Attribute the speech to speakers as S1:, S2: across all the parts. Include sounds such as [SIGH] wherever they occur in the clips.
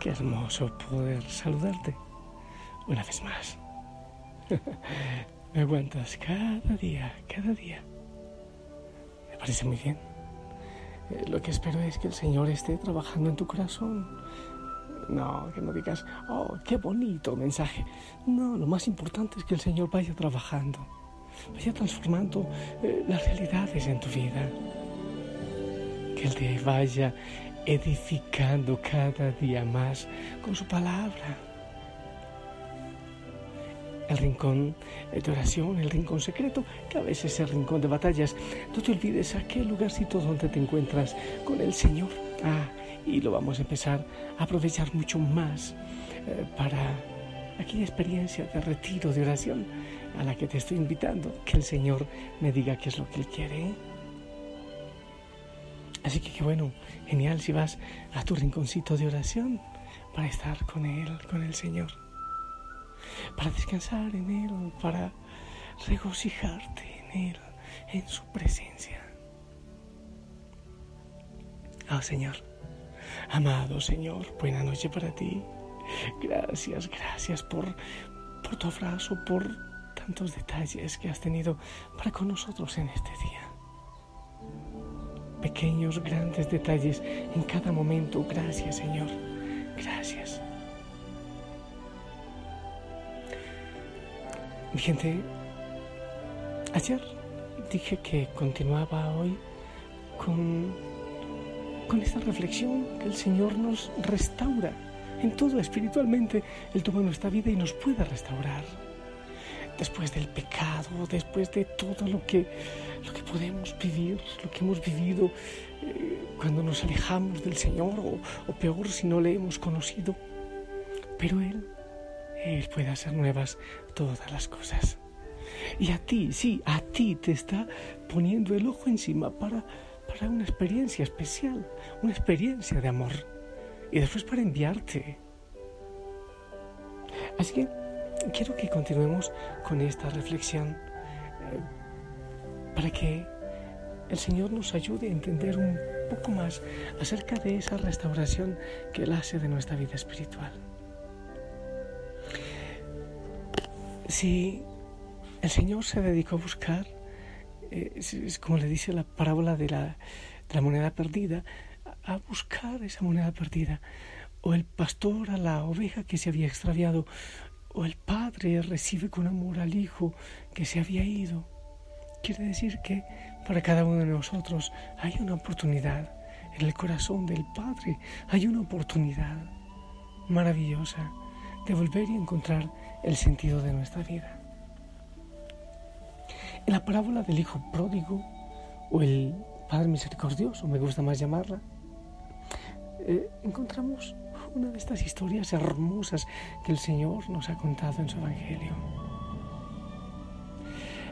S1: Qué hermoso poder saludarte una vez más. [LAUGHS] Me aguantas cada día, cada día. Me parece muy bien. Eh, lo que espero es que el Señor esté trabajando en tu corazón. No, que no digas, oh, qué bonito mensaje. No, lo más importante es que el Señor vaya trabajando, vaya transformando eh, las realidades en tu vida. Que Él te vaya edificando cada día más con su palabra. El rincón de oración, el rincón secreto, que a veces es el rincón de batallas. No te olvides aquel lugarcito donde te encuentras con el Señor. Ah, y lo vamos a empezar a aprovechar mucho más eh, para aquella experiencia de retiro, de oración a la que te estoy invitando. Que el Señor me diga qué es lo que Él quiere. Así que qué bueno, genial si vas a tu rinconcito de oración para estar con Él, con el Señor, para descansar en Él, para regocijarte en Él, en su presencia. Oh Señor, amado Señor, buena noche para ti. Gracias, gracias por, por tu abrazo, por tantos detalles que has tenido para con nosotros en este día pequeños, grandes detalles en cada momento. Gracias, Señor. Gracias. Mi gente, ayer dije que continuaba hoy con, con esta reflexión que el Señor nos restaura en todo espiritualmente. Él toma nuestra vida y nos puede restaurar después del pecado, después de todo lo que, lo que podemos vivir, lo que hemos vivido eh, cuando nos alejamos del Señor o, o peor si no le hemos conocido. Pero Él, Él puede hacer nuevas todas las cosas. Y a ti, sí, a ti te está poniendo el ojo encima para, para una experiencia especial, una experiencia de amor. Y después para enviarte. Así que quiero que continuemos con esta reflexión eh, para que el Señor nos ayude a entender un poco más acerca de esa restauración que Él hace de nuestra vida espiritual. Si el Señor se dedicó a buscar, eh, como le dice la parábola de la, de la moneda perdida, a buscar esa moneda perdida, o el pastor a la oveja que se había extraviado, o el Padre recibe con amor al Hijo que se había ido. Quiere decir que para cada uno de nosotros hay una oportunidad. En el corazón del Padre hay una oportunidad maravillosa de volver y encontrar el sentido de nuestra vida. En la parábola del Hijo pródigo, o el Padre misericordioso, me gusta más llamarla, eh, encontramos una de estas historias hermosas que el Señor nos ha contado en su Evangelio.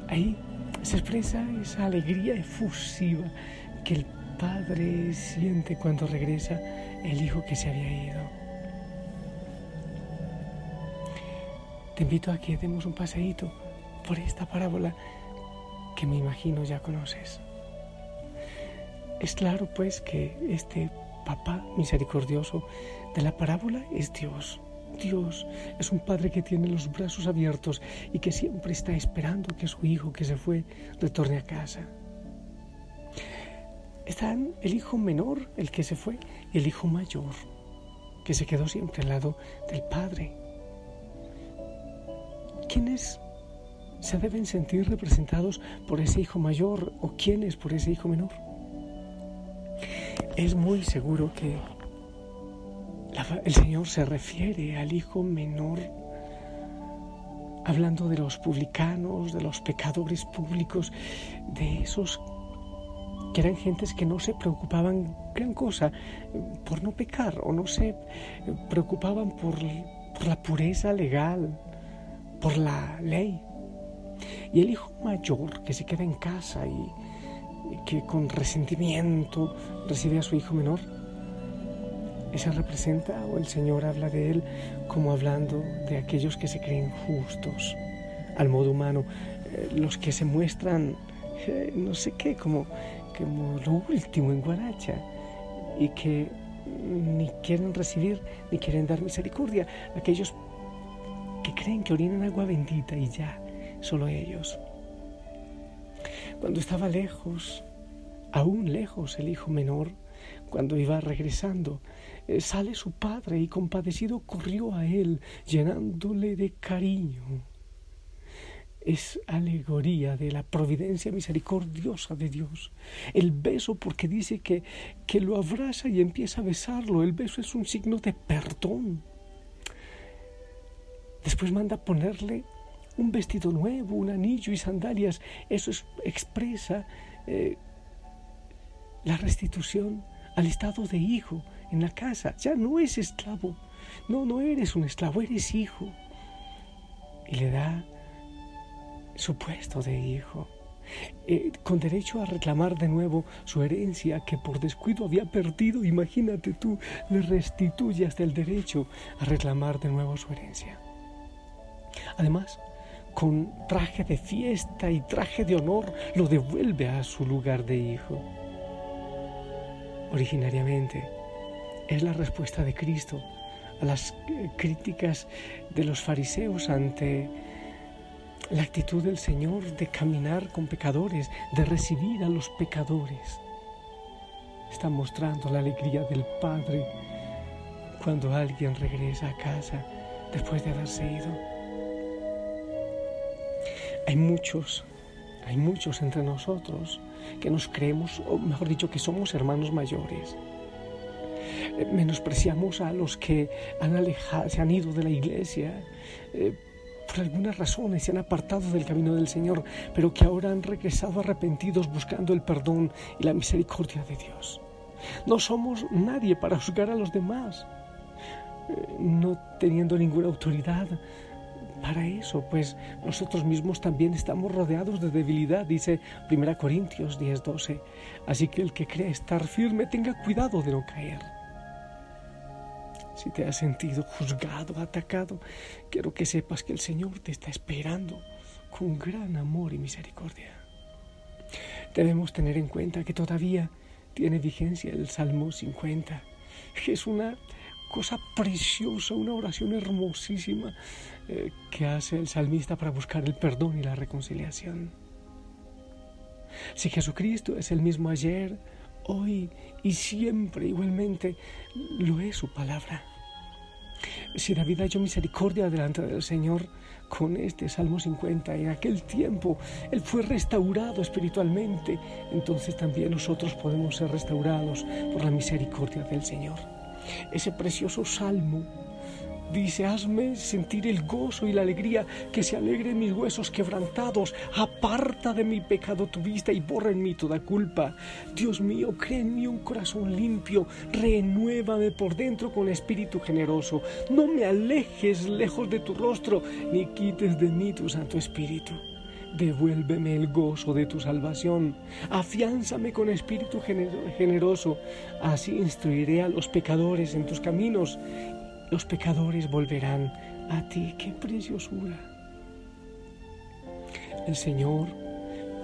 S1: Ahí se expresa esa alegría efusiva que el Padre siente cuando regresa el Hijo que se había ido. Te invito a que demos un paseíto por esta parábola que me imagino ya conoces. Es claro pues que este papá misericordioso de la parábola es Dios. Dios es un padre que tiene los brazos abiertos y que siempre está esperando que su hijo que se fue retorne a casa. Están el hijo menor, el que se fue, y el hijo mayor, que se quedó siempre al lado del padre. ¿Quiénes se deben sentir representados por ese hijo mayor o quiénes por ese hijo menor? Es muy seguro que el Señor se refiere al hijo menor, hablando de los publicanos, de los pecadores públicos, de esos que eran gentes que no se preocupaban gran cosa por no pecar o no se preocupaban por, la pureza legal, por la ley. Y el hijo mayor que se queda en casa y que con resentimiento recibe a su hijo menor, esa representa o el Señor habla de él como hablando de aquellos que se creen justos al modo humano, eh, los que se muestran no sé qué, como, como lo último en Guaracha y que ni quieren recibir, ni quieren dar misericordia. Aquellos que creen que orinan agua bendita y ya, solo ellos. Cuando estaba lejos, aún lejos el hijo menor, cuando iba regresando, eh, sale su padre y compadecido corrió a él, llenándole de cariño. Es alegoría de la providencia misericordiosa de Dios. El beso, porque dice que, que lo abraza y empieza a besarlo. El beso es un signo de perdón. Después manda ponerle un vestido nuevo, un anillo y sandalias. Eso expresa eh, la restitución al estado de hijo en la casa. Ya no es esclavo. No, no eres un esclavo, eres hijo. Y le da su puesto de hijo. Eh, con derecho a reclamar de nuevo su herencia que por descuido había perdido, imagínate tú, le restituye hasta el derecho a reclamar de nuevo su herencia. Además, con traje de fiesta y traje de honor, lo devuelve a su lugar de hijo. Originariamente, es la respuesta de Cristo a las eh, críticas de los fariseos ante la actitud del Señor de caminar con pecadores, de recibir a los pecadores. Está mostrando la alegría del Padre cuando alguien regresa a casa después de haberse ido. Hay muchos, hay muchos entre nosotros que nos creemos, o mejor dicho, que somos hermanos mayores. Eh, menospreciamos a los que han se han ido de la iglesia eh, por algunas razones, se han apartado del camino del Señor, pero que ahora han regresado arrepentidos buscando el perdón y la misericordia de Dios. No somos nadie para juzgar a los demás, eh, no teniendo ninguna autoridad para eso, pues nosotros mismos también estamos rodeados de debilidad, dice 1 Corintios 10:12. Así que el que cree estar firme tenga cuidado de no caer. Si te has sentido juzgado, atacado, quiero que sepas que el Señor te está esperando con gran amor y misericordia. Debemos tener en cuenta que todavía tiene vigencia el Salmo 50, que es una cosa preciosa, una oración hermosísima eh, que hace el salmista para buscar el perdón y la reconciliación. Si Jesucristo es el mismo ayer, hoy y siempre igualmente, lo es su palabra. Si David halló misericordia delante del Señor con este Salmo 50, en aquel tiempo Él fue restaurado espiritualmente, entonces también nosotros podemos ser restaurados por la misericordia del Señor ese precioso salmo. Dice, hazme sentir el gozo y la alegría, que se alegren mis huesos quebrantados, aparta de mi pecado tu vista y borra en mí toda culpa. Dios mío, crea en mí un corazón limpio, renuévame por dentro con espíritu generoso. No me alejes lejos de tu rostro, ni quites de mí tu santo espíritu. Devuélveme el gozo de tu salvación. Afiánzame con espíritu generoso. Así instruiré a los pecadores en tus caminos. Los pecadores volverán a ti. ¡Qué preciosura! El Señor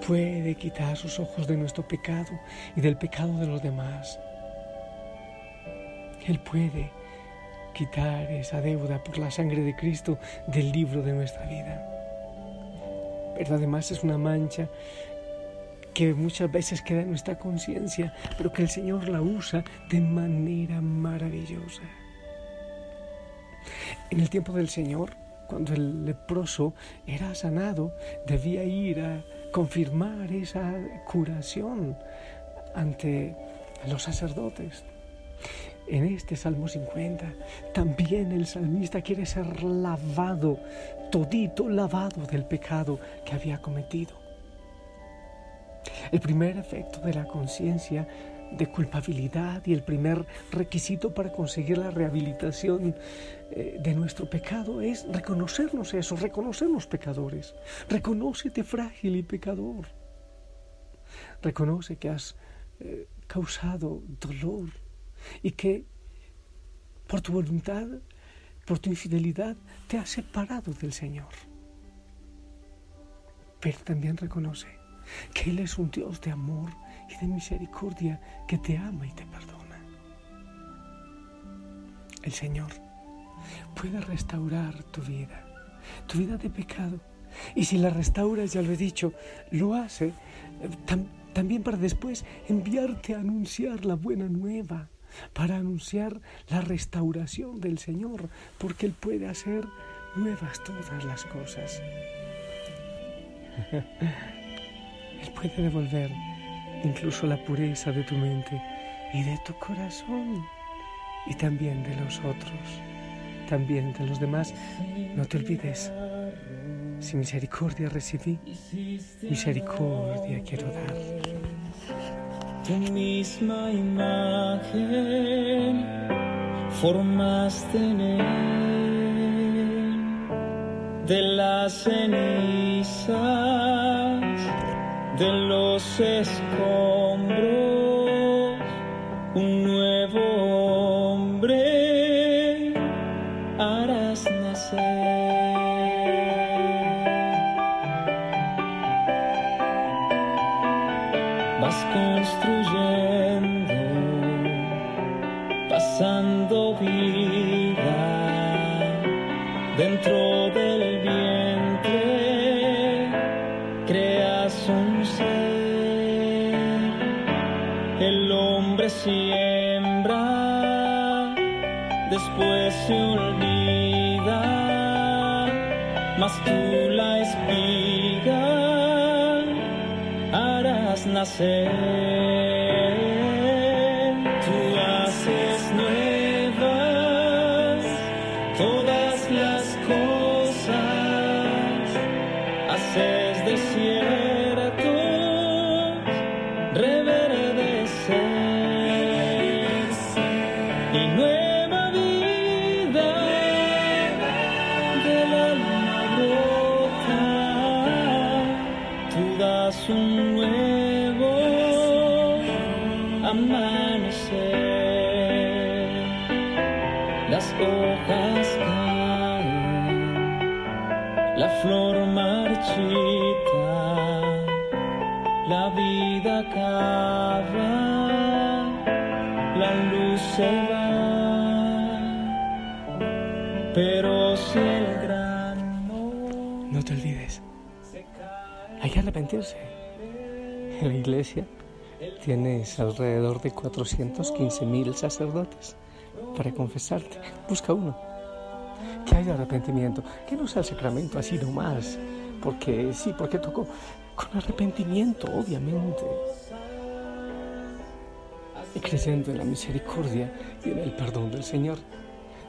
S1: puede quitar sus ojos de nuestro pecado y del pecado de los demás. Él puede quitar esa deuda por la sangre de Cristo del libro de nuestra vida pero además es una mancha que muchas veces queda en nuestra conciencia, pero que el Señor la usa de manera maravillosa. En el tiempo del Señor, cuando el leproso era sanado, debía ir a confirmar esa curación ante los sacerdotes. En este Salmo 50 también el salmista quiere ser lavado, todito lavado del pecado que había cometido. El primer efecto de la conciencia de culpabilidad y el primer requisito para conseguir la rehabilitación eh, de nuestro pecado es reconocernos eso, reconocernos pecadores. Reconócete frágil y pecador. Reconoce que has eh, causado dolor y que por tu voluntad, por tu infidelidad, te has separado del Señor. Pero también reconoce que Él es un Dios de amor y de misericordia que te ama y te perdona. el Señor puede restaurar tu vida, tu vida de pecado. Y si la restauras, ya lo he dicho, lo hace eh, también para después enviarte a anunciar la buena nueva, para anunciar la restauración del Señor, porque Él puede hacer nuevas todas las cosas. [LAUGHS] Él puede devolver incluso la pureza de tu mente y de tu corazón y también de los otros, también de los demás. No te olvides, si misericordia recibí, misericordia quiero dar.
S2: Tu misma imagen formaste en de las cenizas de los escombros un nuevo hombre harás nacer. Vas construyendo, pasando vida dentro del vientre, creas un ser, el hombre siembra, después se olvida, mas tú la espiga nacer. Pero si el
S1: No te olvides, hay que arrepentirse. En la iglesia tienes alrededor de 415 mil sacerdotes para confesarte. Busca uno. Que haya arrepentimiento. Que no sea el sacramento así nomás. Porque sí, porque tocó con arrepentimiento, obviamente. Y creyendo en la misericordia y en el perdón del Señor.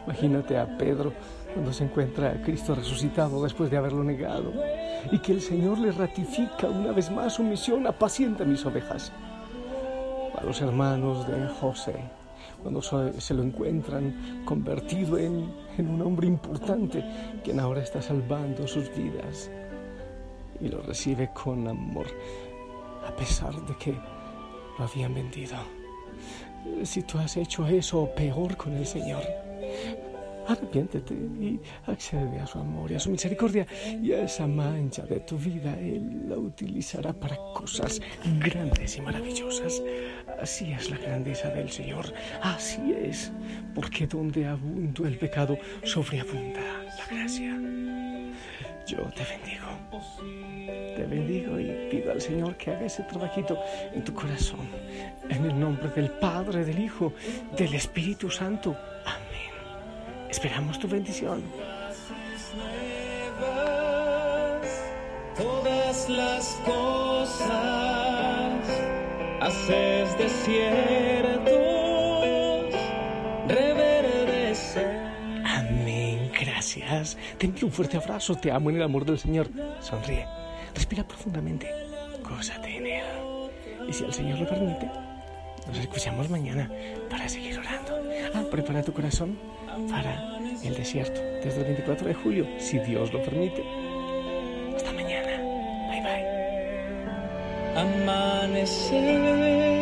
S1: Imagínate a Pedro cuando se encuentra a Cristo resucitado después de haberlo negado y que el Señor le ratifica una vez más su misión, apacienta mis ovejas. A los hermanos de José, cuando se lo encuentran convertido en, en un hombre importante, quien ahora está salvando sus vidas y lo recibe con amor, a pesar de que lo habían vendido. Si tú has hecho eso peor con el Señor, arrepiéntete y accede a su amor y a su misericordia y a esa mancha de tu vida. Él la utilizará para cosas grandes y maravillosas. Así es la grandeza del Señor. Así es, porque donde abunda el pecado, sobreabunda la gracia. Yo te bendigo. Te bendigo y pido al Señor que haga ese trabajito en tu corazón. En el nombre del Padre, del Hijo, del Espíritu Santo. Amén. Esperamos tu bendición.
S2: todas las cosas, haces desiertos
S1: Envío un fuerte abrazo. Te amo en el amor del Señor. Sonríe. Respira profundamente. Gózate en Él. Y si el Señor lo permite, nos escuchamos mañana para seguir orando. Ah, prepara tu corazón para el desierto desde el 24 de julio, si Dios lo permite. Hasta mañana. Bye bye.
S2: Amanecer